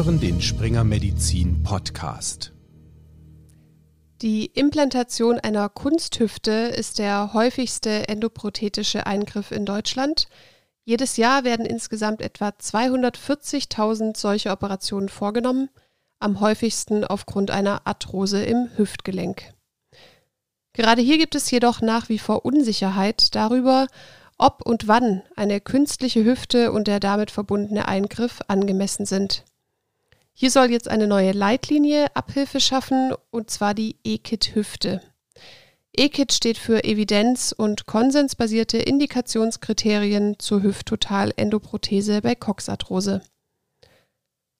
hören den Springer Medizin Podcast. Die Implantation einer Kunsthüfte ist der häufigste endoprothetische Eingriff in Deutschland. Jedes Jahr werden insgesamt etwa 240.000 solche Operationen vorgenommen, am häufigsten aufgrund einer Arthrose im Hüftgelenk. Gerade hier gibt es jedoch nach wie vor Unsicherheit darüber, ob und wann eine künstliche Hüfte und der damit verbundene Eingriff angemessen sind. Hier soll jetzt eine neue Leitlinie Abhilfe schaffen, und zwar die EKIT-Hüfte. EKIT steht für Evidenz- und konsensbasierte Indikationskriterien zur Hüfttotal-Endoprothese bei Coxarthrose.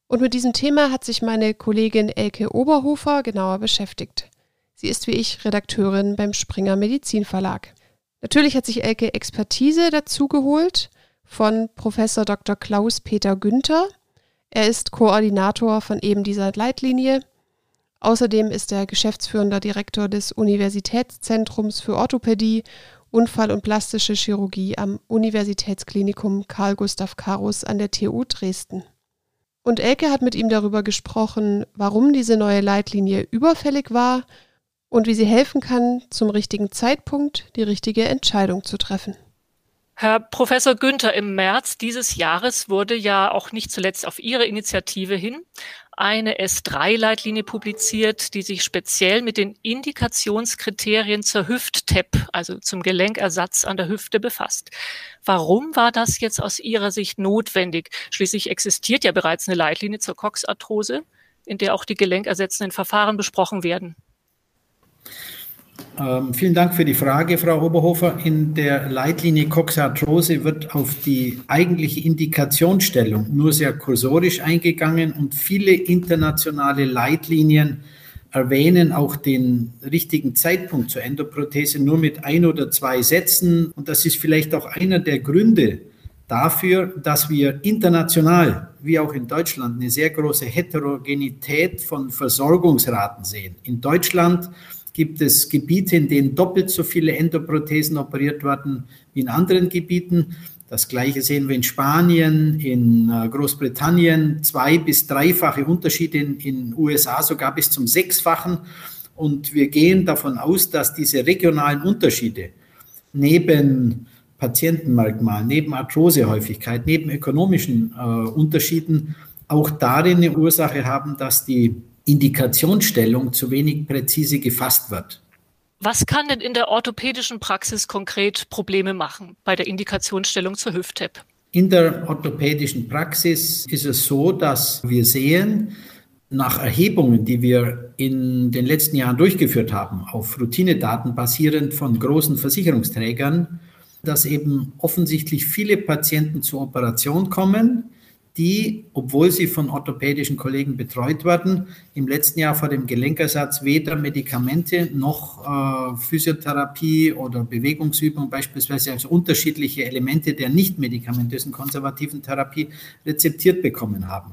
Und mit diesem Thema hat sich meine Kollegin Elke Oberhofer genauer beschäftigt. Sie ist wie ich Redakteurin beim Springer Medizin Verlag. Natürlich hat sich Elke Expertise dazu geholt von Professor Dr. Klaus-Peter Günther. Er ist Koordinator von eben dieser Leitlinie. Außerdem ist er geschäftsführender Direktor des Universitätszentrums für Orthopädie, Unfall- und plastische Chirurgie am Universitätsklinikum Karl Gustav Karus an der TU Dresden. Und Elke hat mit ihm darüber gesprochen, warum diese neue Leitlinie überfällig war und wie sie helfen kann, zum richtigen Zeitpunkt die richtige Entscheidung zu treffen. Herr Professor Günther, im März dieses Jahres wurde ja auch nicht zuletzt auf Ihre Initiative hin eine S3-Leitlinie publiziert, die sich speziell mit den Indikationskriterien zur Hüft-TEP, also zum Gelenkersatz an der Hüfte, befasst. Warum war das jetzt aus Ihrer Sicht notwendig? Schließlich existiert ja bereits eine Leitlinie zur Coxarthrose, in der auch die gelenkersetzenden Verfahren besprochen werden. Ähm, vielen Dank für die Frage, Frau Oberhofer. In der Leitlinie Coxarthrose wird auf die eigentliche Indikationsstellung nur sehr kursorisch eingegangen und viele internationale Leitlinien erwähnen auch den richtigen Zeitpunkt zur Endoprothese nur mit ein oder zwei Sätzen. Und das ist vielleicht auch einer der Gründe dafür, dass wir international, wie auch in Deutschland, eine sehr große Heterogenität von Versorgungsraten sehen. In Deutschland gibt es Gebiete, in denen doppelt so viele Endoprothesen operiert werden wie in anderen Gebieten. Das gleiche sehen wir in Spanien, in äh, Großbritannien, zwei bis dreifache Unterschiede in den USA, sogar bis zum sechsfachen. Und wir gehen davon aus, dass diese regionalen Unterschiede neben Patientenmerkmalen, neben Arthrosehäufigkeit, neben ökonomischen äh, Unterschieden auch darin eine Ursache haben, dass die Indikationsstellung zu wenig präzise gefasst wird. Was kann denn in der orthopädischen Praxis konkret Probleme machen bei der Indikationsstellung zur Hüft-TEP? In der orthopädischen Praxis ist es so, dass wir sehen, nach Erhebungen, die wir in den letzten Jahren durchgeführt haben, auf Routinedaten basierend von großen Versicherungsträgern, dass eben offensichtlich viele Patienten zur Operation kommen, die, obwohl sie von orthopädischen Kollegen betreut werden, im letzten Jahr vor dem Gelenkersatz weder Medikamente noch äh, Physiotherapie oder Bewegungsübung beispielsweise, also unterschiedliche Elemente der nicht medikamentösen konservativen Therapie rezeptiert bekommen haben.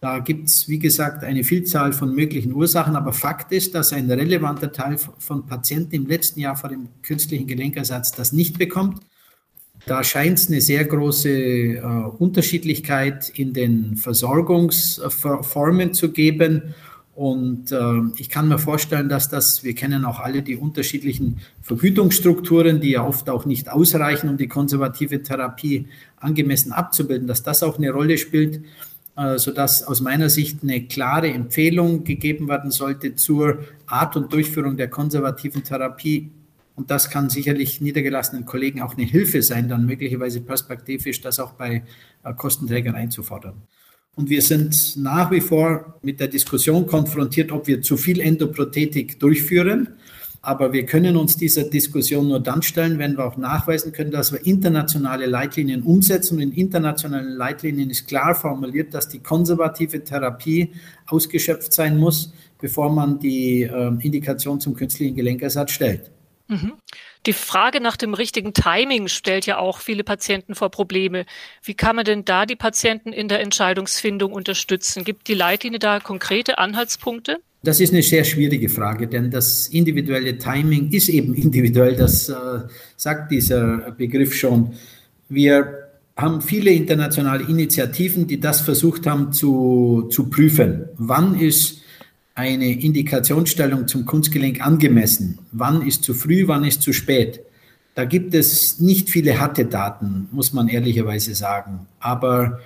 Da gibt es, wie gesagt, eine Vielzahl von möglichen Ursachen, aber Fakt ist, dass ein relevanter Teil von Patienten im letzten Jahr vor dem künstlichen Gelenkersatz das nicht bekommt. Da scheint es eine sehr große äh, Unterschiedlichkeit in den Versorgungsformen zu geben. Und äh, ich kann mir vorstellen, dass das, wir kennen auch alle die unterschiedlichen Vergütungsstrukturen, die ja oft auch nicht ausreichen, um die konservative Therapie angemessen abzubilden, dass das auch eine Rolle spielt, äh, sodass aus meiner Sicht eine klare Empfehlung gegeben werden sollte zur Art und Durchführung der konservativen Therapie und das kann sicherlich niedergelassenen Kollegen auch eine Hilfe sein, dann möglicherweise perspektivisch das auch bei äh, Kostenträgern einzufordern. Und wir sind nach wie vor mit der Diskussion konfrontiert, ob wir zu viel Endoprothetik durchführen. Aber wir können uns dieser Diskussion nur dann stellen, wenn wir auch nachweisen können, dass wir internationale Leitlinien umsetzen. Und in internationalen Leitlinien ist klar formuliert, dass die konservative Therapie ausgeschöpft sein muss, bevor man die äh, Indikation zum künstlichen Gelenkersatz stellt. Mhm. Die Frage nach dem richtigen Timing stellt ja auch viele Patienten vor Probleme. Wie kann man denn da die Patienten in der Entscheidungsfindung unterstützen? Gibt die Leitlinie da konkrete Anhaltspunkte? Das ist eine sehr schwierige Frage, denn das individuelle Timing ist eben individuell. Das äh, sagt dieser Begriff schon. Wir haben viele internationale Initiativen, die das versucht haben zu, zu prüfen. Wann ist eine Indikationsstellung zum Kunstgelenk angemessen? Wann ist zu früh, wann ist zu spät? Da gibt es nicht viele harte Daten, muss man ehrlicherweise sagen. Aber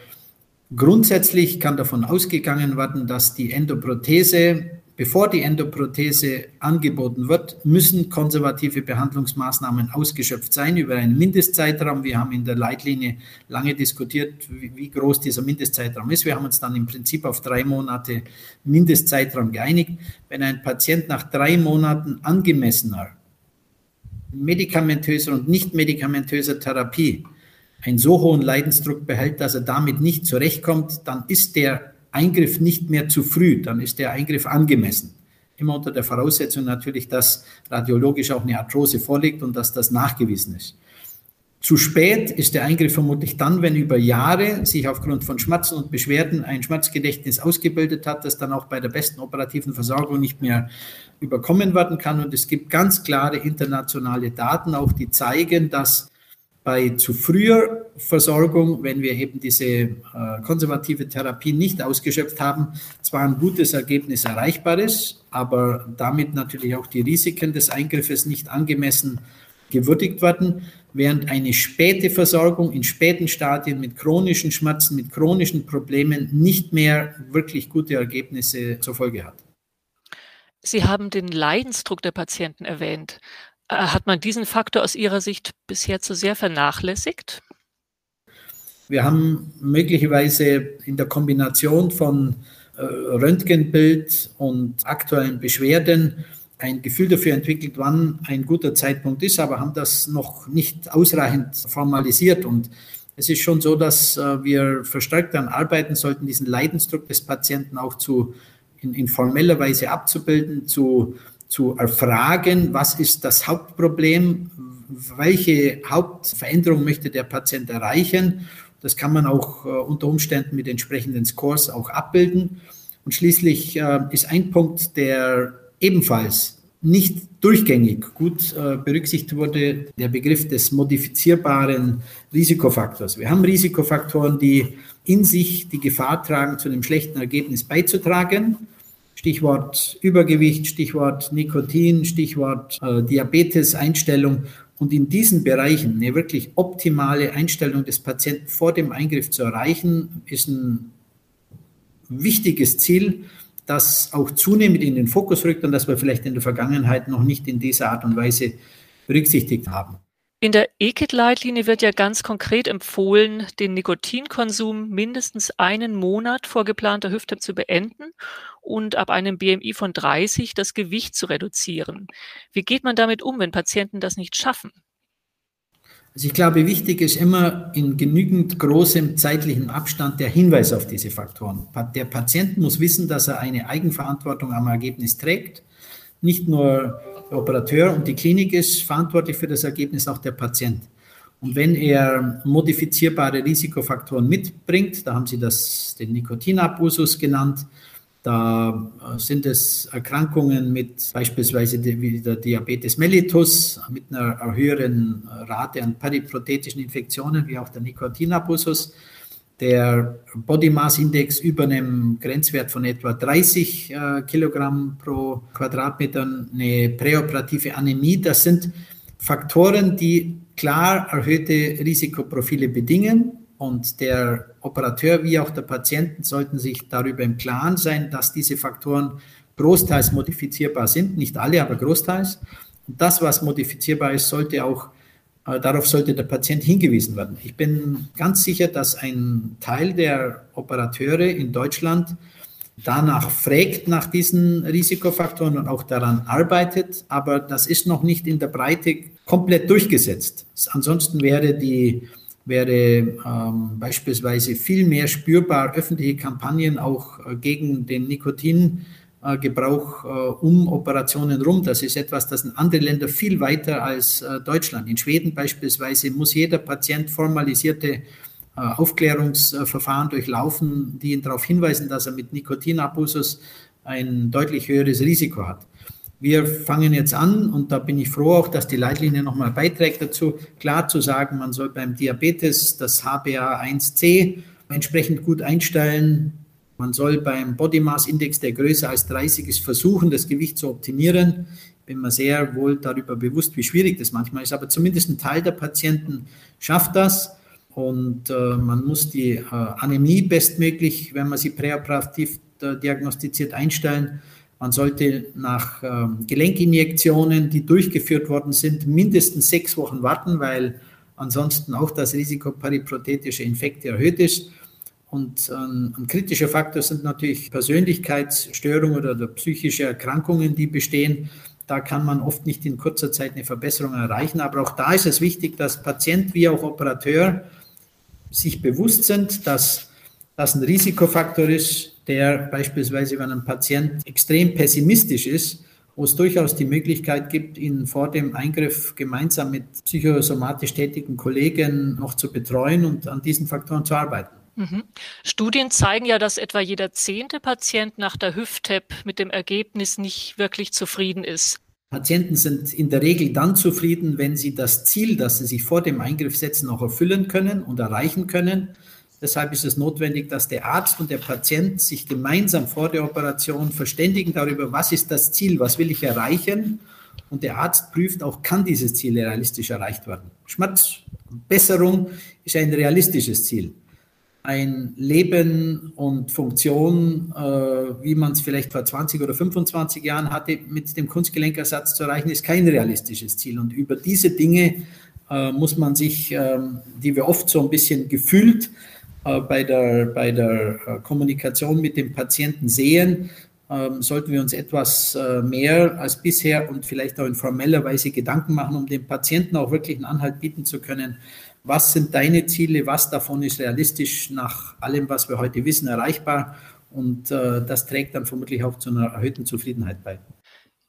grundsätzlich kann davon ausgegangen werden, dass die Endoprothese Bevor die Endoprothese angeboten wird, müssen konservative Behandlungsmaßnahmen ausgeschöpft sein über einen Mindestzeitraum. Wir haben in der Leitlinie lange diskutiert, wie groß dieser Mindestzeitraum ist. Wir haben uns dann im Prinzip auf drei Monate Mindestzeitraum geeinigt. Wenn ein Patient nach drei Monaten angemessener medikamentöser und nicht medikamentöser Therapie einen so hohen Leidensdruck behält, dass er damit nicht zurechtkommt, dann ist der Eingriff nicht mehr zu früh, dann ist der Eingriff angemessen. Immer unter der Voraussetzung natürlich, dass radiologisch auch eine Arthrose vorliegt und dass das nachgewiesen ist. Zu spät ist der Eingriff vermutlich dann, wenn über Jahre sich aufgrund von Schmerzen und Beschwerden ein Schmerzgedächtnis ausgebildet hat, das dann auch bei der besten operativen Versorgung nicht mehr überkommen werden kann. Und es gibt ganz klare internationale Daten, auch die zeigen, dass bei zu früher Versorgung, wenn wir eben diese äh, konservative Therapie nicht ausgeschöpft haben, zwar ein gutes Ergebnis erreichbar ist, aber damit natürlich auch die Risiken des Eingriffes nicht angemessen gewürdigt werden, während eine späte Versorgung in späten Stadien mit chronischen Schmerzen, mit chronischen Problemen nicht mehr wirklich gute Ergebnisse zur Folge hat. Sie haben den Leidensdruck der Patienten erwähnt. Äh, hat man diesen Faktor aus Ihrer Sicht bisher zu sehr vernachlässigt? Wir haben möglicherweise in der Kombination von äh, Röntgenbild und aktuellen Beschwerden ein Gefühl dafür entwickelt, wann ein guter Zeitpunkt ist, aber haben das noch nicht ausreichend formalisiert. Und es ist schon so, dass äh, wir verstärkt daran arbeiten sollten, diesen Leidensdruck des Patienten auch zu, in, in formeller Weise abzubilden, zu zu erfragen, was ist das Hauptproblem, welche Hauptveränderung möchte der Patient erreichen. Das kann man auch äh, unter Umständen mit entsprechenden Scores auch abbilden. Und schließlich äh, ist ein Punkt, der ebenfalls nicht durchgängig gut äh, berücksichtigt wurde, der Begriff des modifizierbaren Risikofaktors. Wir haben Risikofaktoren, die in sich die Gefahr tragen, zu einem schlechten Ergebnis beizutragen. Stichwort Übergewicht, Stichwort Nikotin, Stichwort äh, Diabetes-Einstellung. Und in diesen Bereichen eine wirklich optimale Einstellung des Patienten vor dem Eingriff zu erreichen, ist ein wichtiges Ziel, das auch zunehmend in den Fokus rückt und das wir vielleicht in der Vergangenheit noch nicht in dieser Art und Weise berücksichtigt haben. In der EKIT-Leitlinie wird ja ganz konkret empfohlen, den Nikotinkonsum mindestens einen Monat vor geplanter Hüfte zu beenden und ab einem BMI von 30 das Gewicht zu reduzieren. Wie geht man damit um, wenn Patienten das nicht schaffen? Also ich glaube, wichtig ist immer in genügend großem zeitlichen Abstand der Hinweis auf diese Faktoren. Der Patient muss wissen, dass er eine Eigenverantwortung am Ergebnis trägt. Nicht nur der Operateur und die Klinik ist verantwortlich für das Ergebnis, auch der Patient. Und wenn er modifizierbare Risikofaktoren mitbringt, da haben Sie das, den Nikotinabusus genannt, da äh, sind es Erkrankungen mit beispielsweise wie der Diabetes mellitus, mit einer höheren Rate an periprothetischen Infektionen, wie auch der Nikotinabusus der Body Mass Index über einem Grenzwert von etwa 30 äh, Kilogramm pro Quadratmeter, eine präoperative Anämie. Das sind Faktoren, die klar erhöhte Risikoprofile bedingen. Und der Operateur wie auch der Patient sollten sich darüber im Klaren sein, dass diese Faktoren großteils modifizierbar sind. Nicht alle, aber großteils. Und das, was modifizierbar ist, sollte auch Darauf sollte der Patient hingewiesen werden. Ich bin ganz sicher, dass ein Teil der Operateure in Deutschland danach fragt nach diesen Risikofaktoren und auch daran arbeitet, aber das ist noch nicht in der Breite komplett durchgesetzt. Ansonsten wäre die wäre ähm, beispielsweise viel mehr spürbar öffentliche Kampagnen auch äh, gegen den Nikotin Gebrauch äh, um Operationen rum. Das ist etwas, das in anderen Ländern viel weiter als äh, Deutschland. In Schweden beispielsweise muss jeder Patient formalisierte Aufklärungsverfahren durchlaufen, die ihn darauf hinweisen, dass er mit Nikotinabusus ein deutlich höheres Risiko hat. Wir fangen jetzt an, und da bin ich froh auch, dass die Leitlinie nochmal beiträgt dazu, klar zu sagen, man soll beim Diabetes das HbA1c entsprechend gut einstellen. Man soll beim Body Mass Index, der größer als 30 ist, versuchen, das Gewicht zu optimieren. Bin mir sehr wohl darüber bewusst, wie schwierig das manchmal ist, aber zumindest ein Teil der Patienten schafft das. Und äh, man muss die äh, Anämie bestmöglich, wenn man sie präoperativ äh, diagnostiziert, einstellen. Man sollte nach ähm, Gelenkinjektionen, die durchgeführt worden sind, mindestens sechs Wochen warten, weil ansonsten auch das Risiko periprothetischer Infekte erhöht ist. Und ähm, ein kritischer Faktor sind natürlich Persönlichkeitsstörungen oder psychische Erkrankungen, die bestehen. Da kann man oft nicht in kurzer Zeit eine Verbesserung erreichen. Aber auch da ist es wichtig, dass Patient wie auch Operateur sich bewusst sind, dass das ein Risikofaktor ist, der beispielsweise, wenn ein Patient extrem pessimistisch ist, wo es durchaus die Möglichkeit gibt, ihn vor dem Eingriff gemeinsam mit psychosomatisch tätigen Kollegen noch zu betreuen und an diesen Faktoren zu arbeiten. Mhm. Studien zeigen ja, dass etwa jeder zehnte Patient nach der Hüft-TEP mit dem Ergebnis nicht wirklich zufrieden ist. Patienten sind in der Regel dann zufrieden, wenn sie das Ziel, das sie sich vor dem Eingriff setzen, auch erfüllen können und erreichen können. Deshalb ist es notwendig, dass der Arzt und der Patient sich gemeinsam vor der Operation verständigen darüber, was ist das Ziel, was will ich erreichen. Und der Arzt prüft auch, kann dieses Ziel realistisch erreicht werden. Schmerzbesserung ist ein realistisches Ziel. Ein Leben und Funktion, äh, wie man es vielleicht vor 20 oder 25 Jahren hatte, mit dem Kunstgelenkersatz zu erreichen, ist kein realistisches Ziel. Und über diese Dinge äh, muss man sich, äh, die wir oft so ein bisschen gefühlt äh, bei der, bei der äh, Kommunikation mit dem Patienten sehen, ähm, sollten wir uns etwas äh, mehr als bisher und vielleicht auch in formeller Weise Gedanken machen, um dem Patienten auch wirklich einen Anhalt bieten zu können. Was sind deine Ziele? Was davon ist realistisch nach allem, was wir heute wissen, erreichbar? Und das trägt dann vermutlich auch zu einer erhöhten Zufriedenheit bei.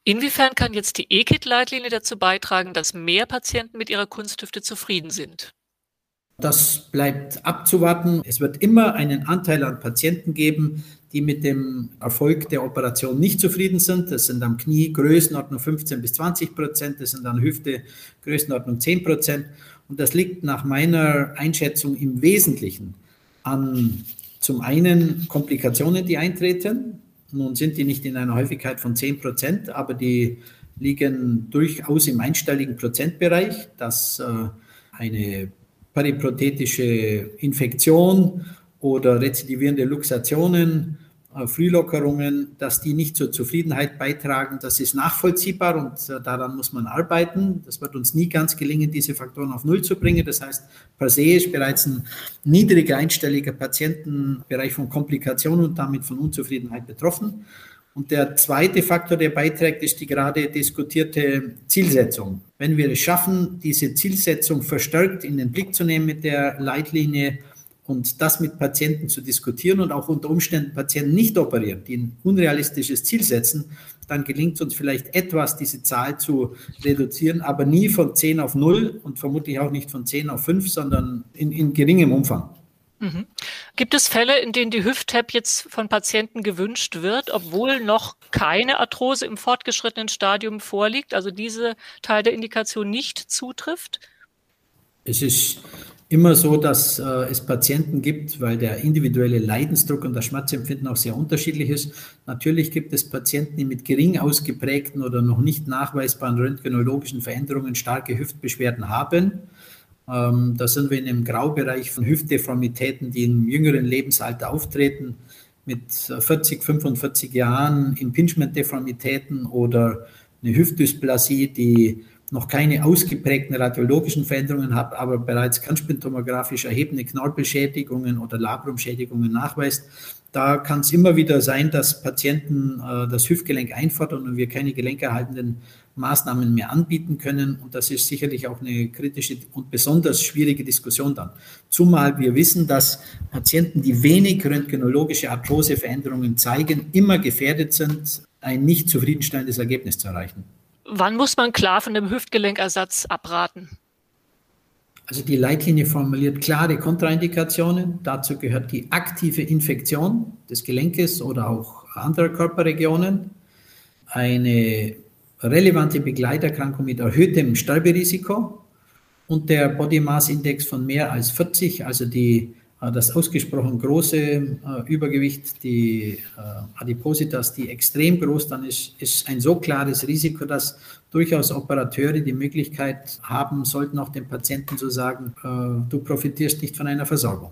Inwiefern kann jetzt die E-Kit-Leitlinie dazu beitragen, dass mehr Patienten mit ihrer Kunsthüfte zufrieden sind? Das bleibt abzuwarten. Es wird immer einen Anteil an Patienten geben, die mit dem Erfolg der Operation nicht zufrieden sind. Das sind am Knie Größenordnung 15 bis 20 Prozent, das sind an Hüfte Größenordnung 10 Prozent. Und das liegt nach meiner Einschätzung im Wesentlichen an zum einen Komplikationen, die eintreten. Nun sind die nicht in einer Häufigkeit von 10 Prozent, aber die liegen durchaus im einstelligen Prozentbereich, dass äh, eine periprothetische Infektion oder rezidivierende Luxationen, Frühlockerungen, dass die nicht zur Zufriedenheit beitragen, das ist nachvollziehbar und äh, daran muss man arbeiten. Das wird uns nie ganz gelingen, diese Faktoren auf Null zu bringen. Das heißt, per se ist bereits ein niedriger einstelliger Patientenbereich von Komplikationen und damit von Unzufriedenheit betroffen. Und der zweite Faktor, der beiträgt, ist die gerade diskutierte Zielsetzung. Wenn wir es schaffen, diese Zielsetzung verstärkt in den Blick zu nehmen mit der Leitlinie und das mit Patienten zu diskutieren und auch unter Umständen Patienten nicht operieren, die ein unrealistisches Ziel setzen, dann gelingt es uns vielleicht etwas, diese Zahl zu reduzieren, aber nie von 10 auf 0 und vermutlich auch nicht von 10 auf 5, sondern in, in geringem Umfang. Mhm. Gibt es Fälle, in denen die Hüft-TAP jetzt von Patienten gewünscht wird, obwohl noch keine Arthrose im fortgeschrittenen Stadium vorliegt, also diese Teil der Indikation nicht zutrifft? Es ist immer so, dass äh, es Patienten gibt, weil der individuelle Leidensdruck und das Schmerzempfinden auch sehr unterschiedlich ist. Natürlich gibt es Patienten, die mit gering ausgeprägten oder noch nicht nachweisbaren röntgenologischen Veränderungen starke Hüftbeschwerden haben. Ähm, da sind wir in einem Graubereich von Hüftdeformitäten, die im jüngeren Lebensalter auftreten, mit 40, 45 Jahren Impingement-Deformitäten oder eine Hüftdysplasie, die noch keine ausgeprägten radiologischen Veränderungen hat, aber bereits kernspintomografisch erhebende Knorpelschädigungen oder Labrumschädigungen nachweist. Da kann es immer wieder sein, dass Patienten äh, das Hüftgelenk einfordern und wir keine gelenkerhaltenden Maßnahmen mehr anbieten können. Und das ist sicherlich auch eine kritische und besonders schwierige Diskussion dann. Zumal wir wissen, dass Patienten, die wenig röntgenologische Arthroseveränderungen zeigen, immer gefährdet sind, ein nicht zufriedenstellendes Ergebnis zu erreichen. Wann muss man klar von dem Hüftgelenkersatz abraten? Also die Leitlinie formuliert klare Kontraindikationen. Dazu gehört die aktive Infektion des Gelenkes oder auch anderer Körperregionen, eine relevante Begleiterkrankung mit erhöhtem Sterberisiko und der Body Mass Index von mehr als 40, also die, das ausgesprochen große äh, Übergewicht, die äh, Adipositas, die extrem groß dann ist, ist ein so klares Risiko, dass durchaus Operateure die Möglichkeit haben sollten, auch dem Patienten zu sagen, du profitierst nicht von einer Versorgung.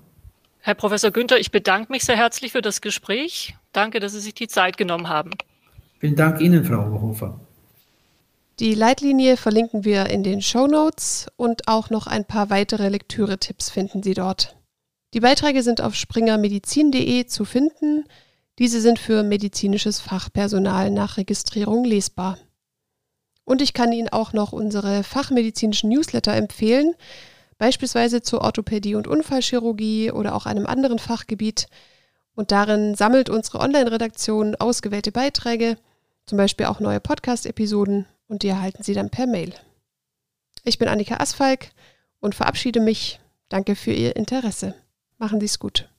Herr Professor Günther, ich bedanke mich sehr herzlich für das Gespräch. Danke, dass Sie sich die Zeit genommen haben. Vielen Dank Ihnen, Frau Oberhofer. Die Leitlinie verlinken wir in den Show Notes und auch noch ein paar weitere Lektüre-Tipps finden Sie dort. Die Beiträge sind auf springermedizin.de zu finden. Diese sind für medizinisches Fachpersonal nach Registrierung lesbar. Und ich kann Ihnen auch noch unsere fachmedizinischen Newsletter empfehlen, beispielsweise zur Orthopädie und Unfallchirurgie oder auch einem anderen Fachgebiet. Und darin sammelt unsere Online-Redaktion ausgewählte Beiträge, zum Beispiel auch neue Podcast-Episoden und die erhalten Sie dann per Mail. Ich bin Annika Asfalk und verabschiede mich. Danke für Ihr Interesse. Machen Sie es gut.